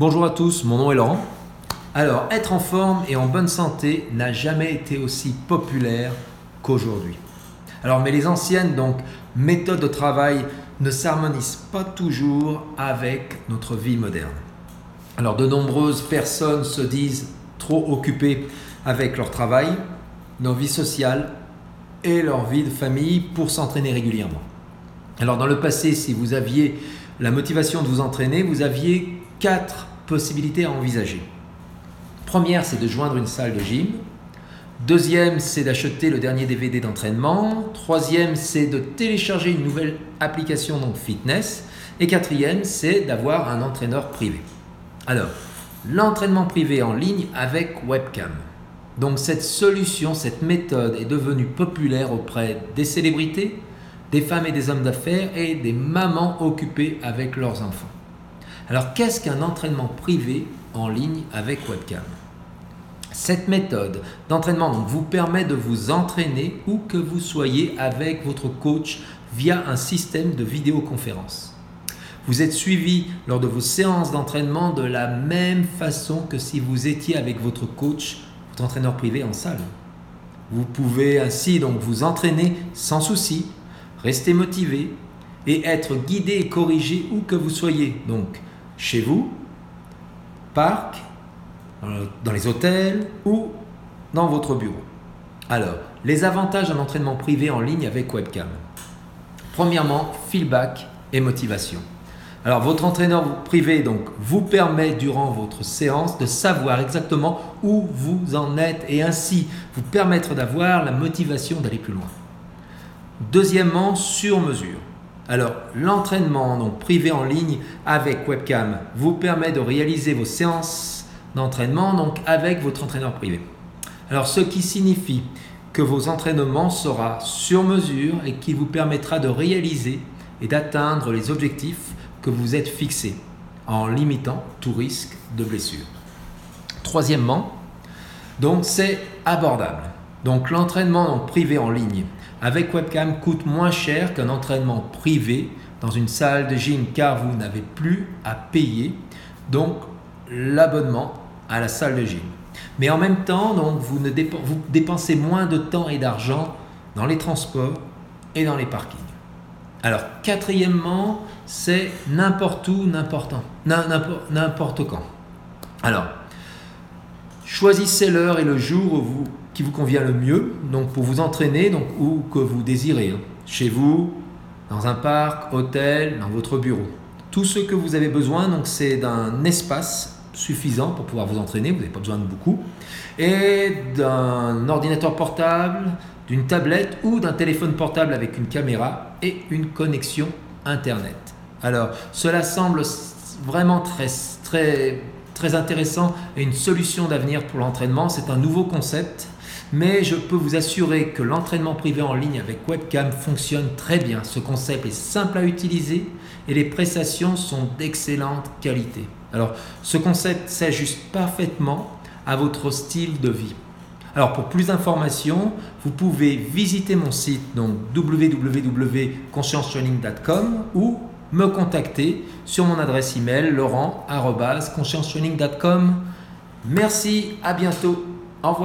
Bonjour à tous, mon nom est Laurent. Alors, être en forme et en bonne santé n'a jamais été aussi populaire qu'aujourd'hui. Alors, mais les anciennes donc méthodes de travail ne s'harmonisent pas toujours avec notre vie moderne. Alors, de nombreuses personnes se disent trop occupées avec leur travail, leur vie sociale et leur vie de famille pour s'entraîner régulièrement. Alors, dans le passé, si vous aviez la motivation de vous entraîner, vous aviez quatre possibilités à envisager. Première, c'est de joindre une salle de gym. Deuxième, c'est d'acheter le dernier DVD d'entraînement. Troisième, c'est de télécharger une nouvelle application donc fitness. Et quatrième, c'est d'avoir un entraîneur privé. Alors, l'entraînement privé en ligne avec webcam. Donc cette solution, cette méthode est devenue populaire auprès des célébrités, des femmes et des hommes d'affaires et des mamans occupées avec leurs enfants. Alors qu'est-ce qu'un entraînement privé en ligne avec webcam? Cette méthode d'entraînement vous permet de vous entraîner où que vous soyez avec votre coach via un système de vidéoconférence. Vous êtes suivi lors de vos séances d'entraînement de la même façon que si vous étiez avec votre coach, votre entraîneur privé en salle. Vous pouvez ainsi donc vous entraîner sans souci rester motivé et être guidé et corrigé où que vous soyez. Donc, chez vous, parc, dans les hôtels ou dans votre bureau. Alors, les avantages d'un entraînement privé en ligne avec webcam. Premièrement, feedback et motivation. Alors, votre entraîneur privé donc vous permet durant votre séance de savoir exactement où vous en êtes et ainsi vous permettre d'avoir la motivation d'aller plus loin. Deuxièmement, sur mesure. Alors, l'entraînement privé en ligne avec webcam vous permet de réaliser vos séances d'entraînement avec votre entraîneur privé. Alors, ce qui signifie que vos entraînements sera sur mesure et qui vous permettra de réaliser et d'atteindre les objectifs que vous êtes fixés en limitant tout risque de blessure. Troisièmement, donc c'est abordable. Donc l'entraînement privé en ligne avec webcam coûte moins cher qu'un entraînement privé dans une salle de gym car vous n'avez plus à payer donc l'abonnement à la salle de gym. Mais en même temps, donc, vous, ne dépensez moins de temps et d'argent dans les transports et dans les parkings. Alors, quatrièmement, c'est n'importe où, n'importe quand. Alors, choisissez l'heure et le jour qui vous convient le mieux, donc pour vous entraîner, donc où que vous désirez, hein. chez vous, dans un parc, hôtel, dans votre bureau. Tout ce que vous avez besoin, donc c'est d'un espace suffisant pour pouvoir vous entraîner, vous n'avez pas besoin de beaucoup, et d'un ordinateur portable, d'une tablette ou d'un téléphone portable avec une caméra et une connexion Internet. Alors, cela semble vraiment très, très, très intéressant et une solution d'avenir pour l'entraînement. C'est un nouveau concept mais je peux vous assurer que l'entraînement privé en ligne avec webcam fonctionne très bien. Ce concept est simple à utiliser et les prestations sont d'excellente qualité. Alors, ce concept s'ajuste parfaitement à votre style de vie. Alors, pour plus d'informations, vous pouvez visiter mon site donc www.consciencetraining.com ou me contacter sur mon adresse email laurent.consciencetraining.com. Merci, à bientôt.